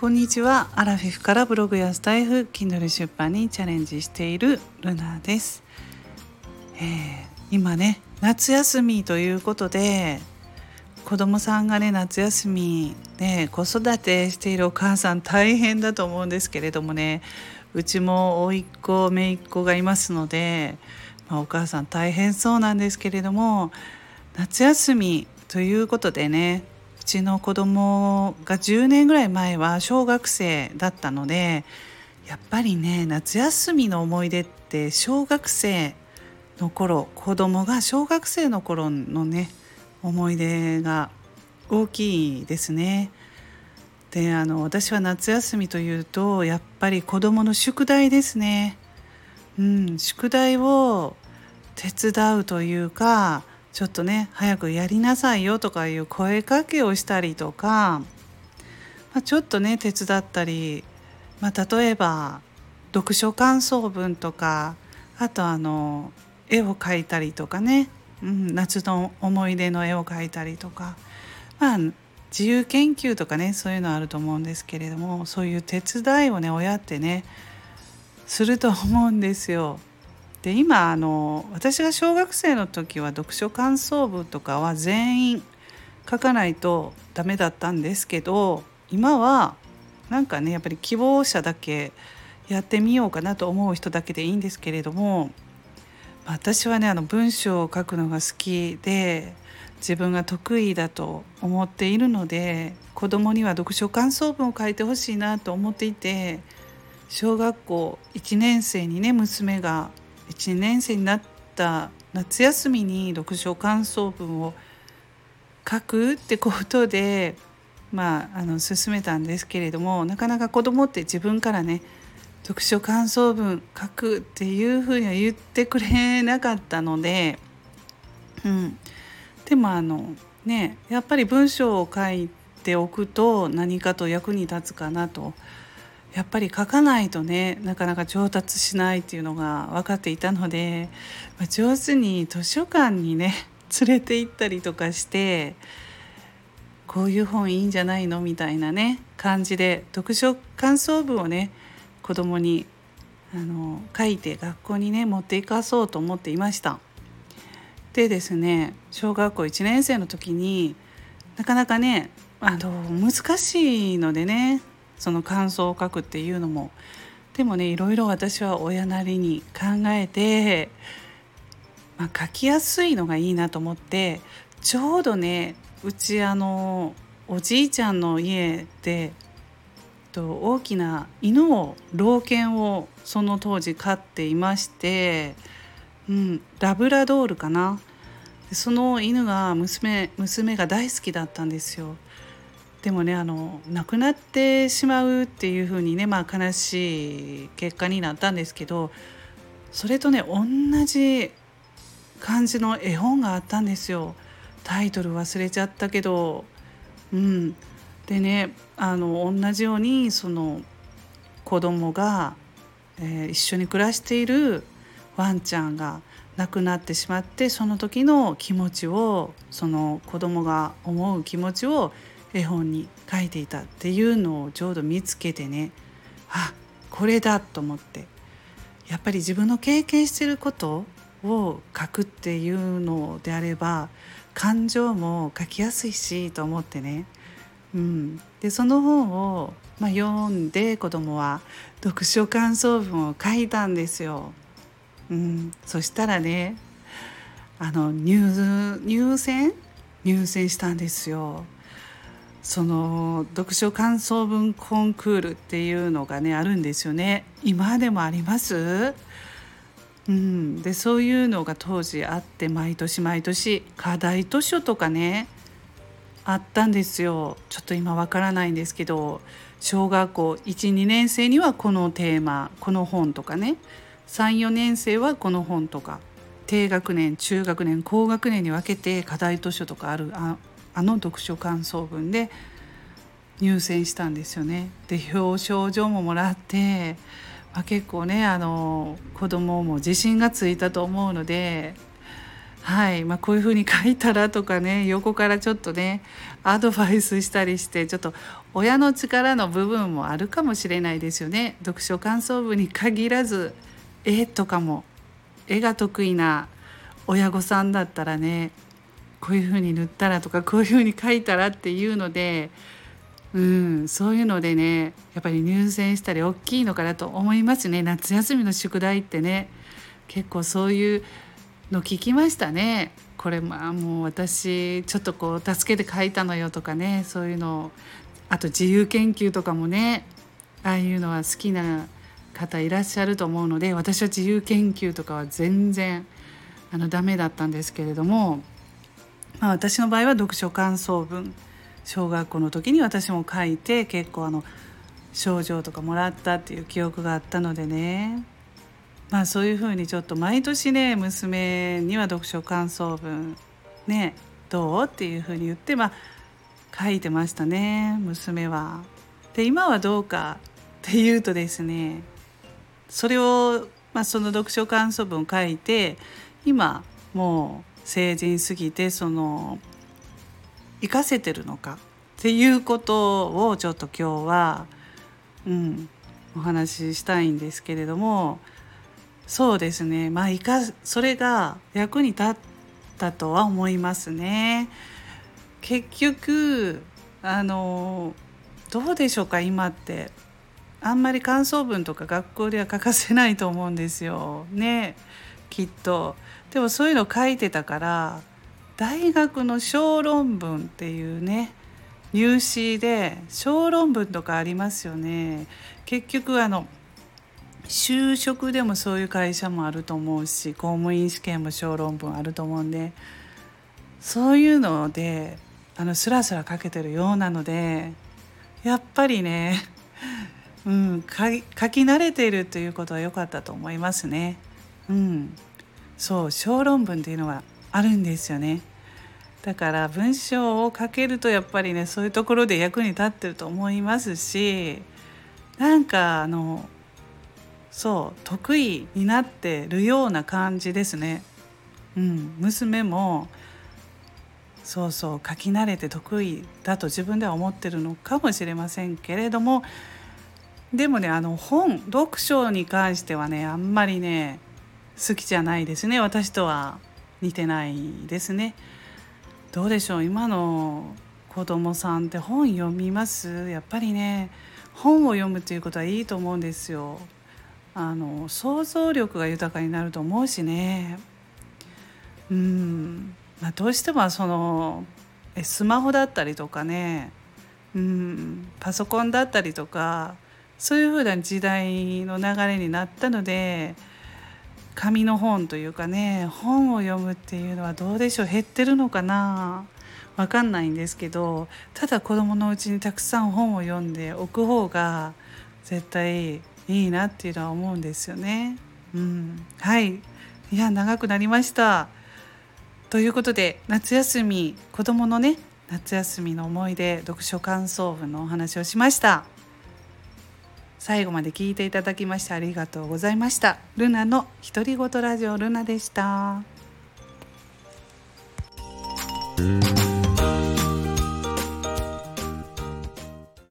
こんにちは。アラフィフからブログやスタイフ Kindle 出版にチャレンジしているルナです、えー、今ね夏休みということで子供さんがね夏休みで子育てしているお母さん大変だと思うんですけれどもねうちも甥っ子姪っ子がいますので、まあ、お母さん大変そうなんですけれども夏休みということでねちの子供が10年ぐらい前は小学生だったのでやっぱりね夏休みの思い出って小学生の頃子供が小学生の頃のね思い出が大きいですね。であの私は夏休みというとやっぱり子供の宿題ですね。うん、宿題を手伝うというかちょっとね早くやりなさいよとかいう声かけをしたりとか、まあ、ちょっとね手伝ったり、まあ、例えば読書感想文とかあとあの絵を描いたりとかね、うん、夏の思い出の絵を描いたりとかまあ自由研究とかねそういうのあると思うんですけれどもそういう手伝いをね親ってねすると思うんですよ。で今あの私が小学生の時は読書感想文とかは全員書かないとダメだったんですけど今はなんかねやっぱり希望者だけやってみようかなと思う人だけでいいんですけれども私はねあの文章を書くのが好きで自分が得意だと思っているので子供には読書感想文を書いてほしいなと思っていて小学校1年生にね娘が1年生になった夏休みに読書感想文を書くってことでまああの進めたんですけれどもなかなか子供って自分からね読書感想文書くっていうふうには言ってくれなかったので、うん、でもあのねやっぱり文章を書いておくと何かと役に立つかなとやっぱり書かないとねなかなか上達しないっていうのが分かっていたので、まあ、上手に図書館にね 連れて行ったりとかしてこういう本いいんじゃないのみたいなね感じで読書感想文をね子供にあの書いて学校にね持っていかそうと思っていました。でですね小学校1年生の時になかなかねあの難しいのでねその感想を書くっていうのもでもねいろいろ私は親なりに考えて、まあ、書きやすいのがいいなと思ってちょうどねうちあのおじいちゃんの家でと大きな犬を老犬をその当時飼っていまして、うん、ラブラドールかなその犬が娘娘が大好きだったんですよ。でもねあの亡くなってしまうっていう風にねまあ悲しい結果になったんですけどそれとね同じ感じの絵本があったんですよ。タイトル忘れちゃったけど。うん。でねあの同じようにその子供が、えー、一緒に暮らしているワンちゃんが亡くなってしまってその時の気持ちをその子供が思う気持ちを絵本に書いていたっていうのをちょうど見つけてねあこれだと思ってやっぱり自分の経験してることを書くっていうのであれば感情も書きやすいしと思ってね、うん、でその本を、まあ、読んで子供は読書感想文を書いたんですよ。うん、そしたらねあの入入選？入選したんですよ。その読書感想文コンクールっていうのがねあるんですよね。今でもあります？うん、でそういうのが当時あって毎年毎年課題図書とかねあったんですよ。ちょっと今わからないんですけど小学校12年生にはこのテーマこの本とかね。34年生はこの本とか。低学年中学年高学年に分けて課題図書とかあるああの読書感想文で入選したんですよね。で表彰状ももらって、まあ、結構ねあの子供も自信がついたと思うのではいまあ、こういうふうに書いたらとかね横からちょっとねアドバイスしたりしてちょっと親の力の部分もあるかもしれないですよね読書感想文に限らず絵とかも絵が得意な親御さんだったらねこういうふうに塗ったらとかこういうふうに書いたらっていうのでうんそういうのでねやっぱり入選したり大きいのかなと思いますね。夏休みの宿題ってね。結構そういうの聞きましたね。これまあもう私ちょっとこう助けて書いたのよとかね。そういうの。あと自由研究とかもね。ああいうのは好きな方いらっしゃると思うので私は自由研究とかは全然あのダメだったんですけれども、まあ、私の場合は読書感想文小学校の時に私も書いて結構あの賞状とかもらったっていう記憶があったのでねまあそういうふうにちょっと毎年ね娘には読書感想文ねどうっていうふうに言ってまあ書いてましたね娘は。で今はどうかっていうとですねそれを、まあ、その読書感想文を書いて今もう成人すぎてその活かせてるのかっていうことをちょっと今日は、うん、お話ししたいんですけれどもそうですね。まあかそれが役に立ったとは思いますね。結局あのどうでしょうか今って。あんまり感想文とか学校では書かせないと思うんですよ。ね。きっと。でもそういうの書いてたから大学の小論文っていうね入試で小論文とかありますよね。結局あの就職でもそういう会社もあると思うし公務員試験も小論文あると思うんでそういうのであのスラスラかけてるようなのでやっぱりね、うん、書き慣れているということは良かったと思いますね。うん、そう小論文っていうのはあるんですよね。だから文章を書けるとやっぱりねそういうところで役に立ってると思いますしなんかあのそう得意になってるような感じですね。うん、娘もそうそう書き慣れて得意だと自分では思ってるのかもしれませんけれどもでもねあの本読書に関してはねあんまりね好きじゃないですね。私とは似てないですね。どうでしょう？今の子供さんって本読みます？やっぱりね本を読むっていうことはいいと思うんですよ。あの想像力が豊かになると思うしね。うん、まあ、どうしてもそのスマホだったりとかね。うん。パソコンだったりとかそういうふうな時代の流れになったので紙の本というかね本を読むっていうのはどうでしょう？減ってるのかな？わかんないんですけどただ子どものうちにたくさん本を読んでおく方が絶対いいなっていうのは思うんですよね。うん、はいいや長くなりました。ということで夏休み子どものね夏休みの思い出読書感想文のお話をしました。最後まで聞いていただきましてありがとうございました。ルナの独り言ラジオルナでした。